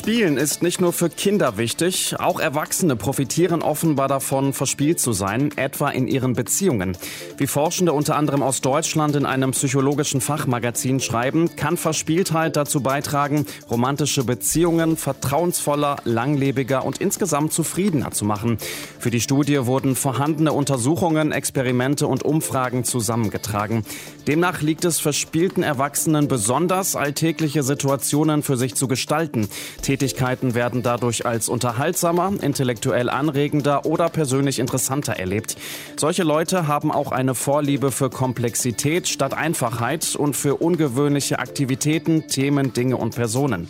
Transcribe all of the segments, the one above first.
Spielen ist nicht nur für Kinder wichtig, auch Erwachsene profitieren offenbar davon, verspielt zu sein, etwa in ihren Beziehungen. Wie Forschende unter anderem aus Deutschland in einem psychologischen Fachmagazin schreiben, kann Verspieltheit dazu beitragen, romantische Beziehungen vertrauensvoller, langlebiger und insgesamt zufriedener zu machen. Für die Studie wurden vorhandene Untersuchungen, Experimente und Umfragen zusammengetragen. Demnach liegt es verspielten Erwachsenen besonders, alltägliche Situationen für sich zu gestalten. Tätigkeiten werden dadurch als unterhaltsamer, intellektuell anregender oder persönlich interessanter erlebt. Solche Leute haben auch eine Vorliebe für Komplexität statt Einfachheit und für ungewöhnliche Aktivitäten, Themen, Dinge und Personen.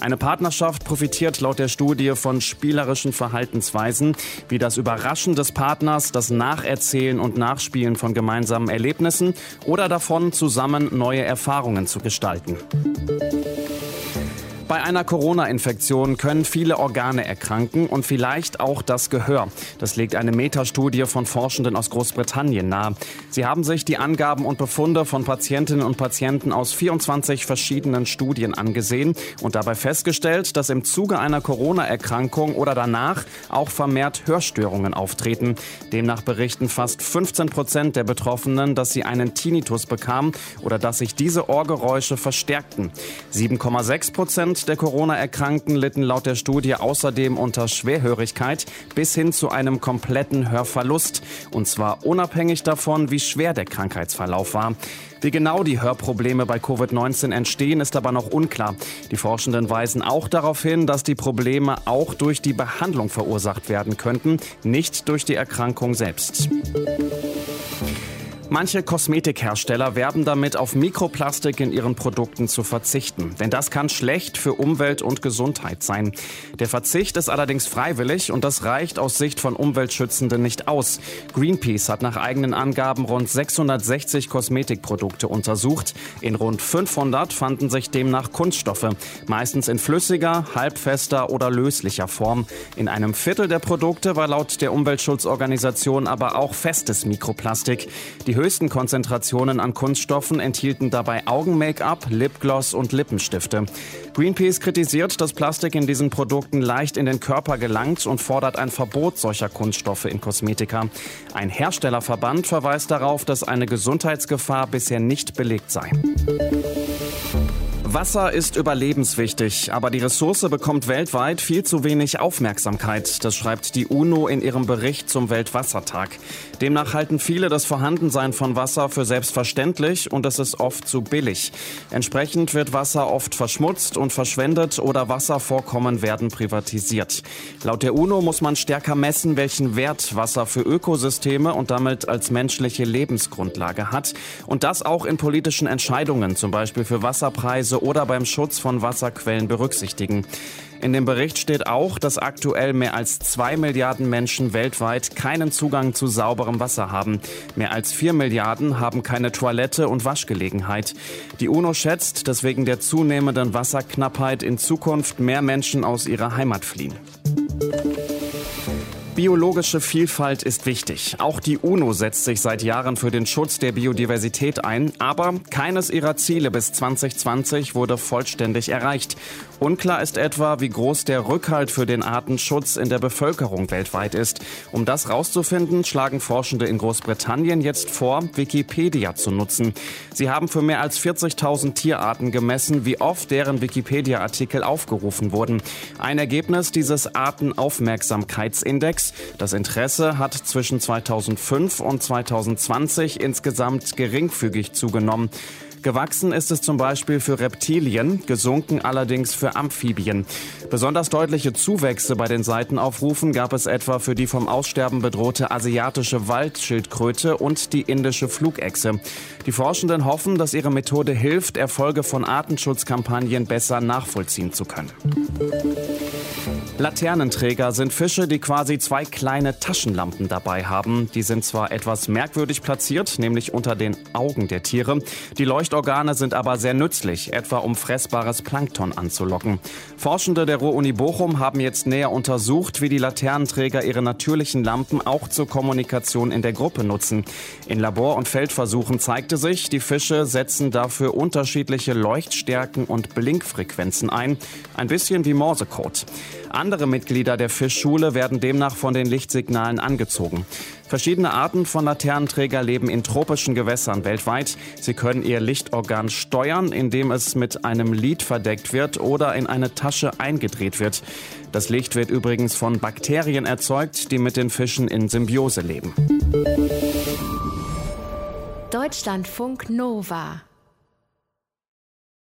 Eine Partnerschaft profitiert laut der Studie von spielerischen Verhaltensweisen, wie das Überraschen des Partners, das Nacherzählen und Nachspielen von gemeinsamen Erlebnissen oder davon, zusammen neue Erfahrungen zu gestalten. Bei einer Corona-Infektion können viele Organe erkranken und vielleicht auch das Gehör. Das legt eine Metastudie von Forschenden aus Großbritannien nahe. Sie haben sich die Angaben und Befunde von Patientinnen und Patienten aus 24 verschiedenen Studien angesehen und dabei festgestellt, dass im Zuge einer Corona-Erkrankung oder danach auch vermehrt Hörstörungen auftreten. Demnach berichten fast 15 Prozent der Betroffenen, dass sie einen Tinnitus bekamen oder dass sich diese Ohrgeräusche verstärkten. 7,6 Prozent der Corona-Erkrankten litten laut der Studie außerdem unter Schwerhörigkeit bis hin zu einem kompletten Hörverlust. Und zwar unabhängig davon, wie schwer der Krankheitsverlauf war. Wie genau die Hörprobleme bei Covid-19 entstehen, ist aber noch unklar. Die Forschenden weisen auch darauf hin, dass die Probleme auch durch die Behandlung verursacht werden könnten, nicht durch die Erkrankung selbst. Manche Kosmetikhersteller werben damit, auf Mikroplastik in ihren Produkten zu verzichten. Denn das kann schlecht für Umwelt und Gesundheit sein. Der Verzicht ist allerdings freiwillig und das reicht aus Sicht von Umweltschützenden nicht aus. Greenpeace hat nach eigenen Angaben rund 660 Kosmetikprodukte untersucht. In rund 500 fanden sich demnach Kunststoffe, meistens in flüssiger, halbfester oder löslicher Form. In einem Viertel der Produkte war laut der Umweltschutzorganisation aber auch festes Mikroplastik. Die höchsten Konzentrationen an Kunststoffen enthielten dabei Augen-Make-up, Lipgloss und Lippenstifte. Greenpeace kritisiert, dass Plastik in diesen Produkten leicht in den Körper gelangt und fordert ein Verbot solcher Kunststoffe in Kosmetika. Ein Herstellerverband verweist darauf, dass eine Gesundheitsgefahr bisher nicht belegt sei. Wasser ist überlebenswichtig, aber die Ressource bekommt weltweit viel zu wenig Aufmerksamkeit. Das schreibt die UNO in ihrem Bericht zum Weltwassertag. Demnach halten viele das Vorhandensein von Wasser für selbstverständlich und es ist oft zu billig. Entsprechend wird Wasser oft verschmutzt und verschwendet oder Wasservorkommen werden privatisiert. Laut der UNO muss man stärker messen, welchen Wert Wasser für Ökosysteme und damit als menschliche Lebensgrundlage hat. Und das auch in politischen Entscheidungen, zum Beispiel für Wasserpreise oder beim Schutz von Wasserquellen berücksichtigen. In dem Bericht steht auch, dass aktuell mehr als zwei Milliarden Menschen weltweit keinen Zugang zu sauberem Wasser haben. Mehr als vier Milliarden haben keine Toilette und Waschgelegenheit. Die UNO schätzt, dass wegen der zunehmenden Wasserknappheit in Zukunft mehr Menschen aus ihrer Heimat fliehen. Biologische Vielfalt ist wichtig. Auch die UNO setzt sich seit Jahren für den Schutz der Biodiversität ein, aber keines ihrer Ziele bis 2020 wurde vollständig erreicht. Unklar ist etwa, wie groß der Rückhalt für den Artenschutz in der Bevölkerung weltweit ist. Um das rauszufinden, schlagen Forschende in Großbritannien jetzt vor, Wikipedia zu nutzen. Sie haben für mehr als 40.000 Tierarten gemessen, wie oft deren Wikipedia-Artikel aufgerufen wurden. Ein Ergebnis dieses Artenaufmerksamkeitsindex. Das Interesse hat zwischen 2005 und 2020 insgesamt geringfügig zugenommen. Gewachsen ist es zum Beispiel für Reptilien, gesunken allerdings für Amphibien. Besonders deutliche Zuwächse bei den Seitenaufrufen gab es etwa für die vom Aussterben bedrohte asiatische Waldschildkröte und die indische Flugechse. Die Forschenden hoffen, dass ihre Methode hilft, Erfolge von Artenschutzkampagnen besser nachvollziehen zu können. Laternenträger sind Fische, die quasi zwei kleine Taschenlampen dabei haben. Die sind zwar etwas merkwürdig platziert, nämlich unter den Augen der Tiere. Die Leuchtorgane sind aber sehr nützlich, etwa um fressbares Plankton anzulocken. Forschende der Ruhr-Uni Bochum haben jetzt näher untersucht, wie die Laternenträger ihre natürlichen Lampen auch zur Kommunikation in der Gruppe nutzen. In Labor- und Feldversuchen zeigte sich, die Fische setzen dafür unterschiedliche Leuchtstärken und Blinkfrequenzen ein. Ein bisschen wie Morsecode. Andere Mitglieder der Fischschule werden demnach von den Lichtsignalen angezogen. Verschiedene Arten von Laternenträger leben in tropischen Gewässern weltweit. Sie können ihr Lichtorgan steuern, indem es mit einem Lid verdeckt wird oder in eine Tasche eingedreht wird. Das Licht wird übrigens von Bakterien erzeugt, die mit den Fischen in Symbiose leben. Deutschlandfunk Nova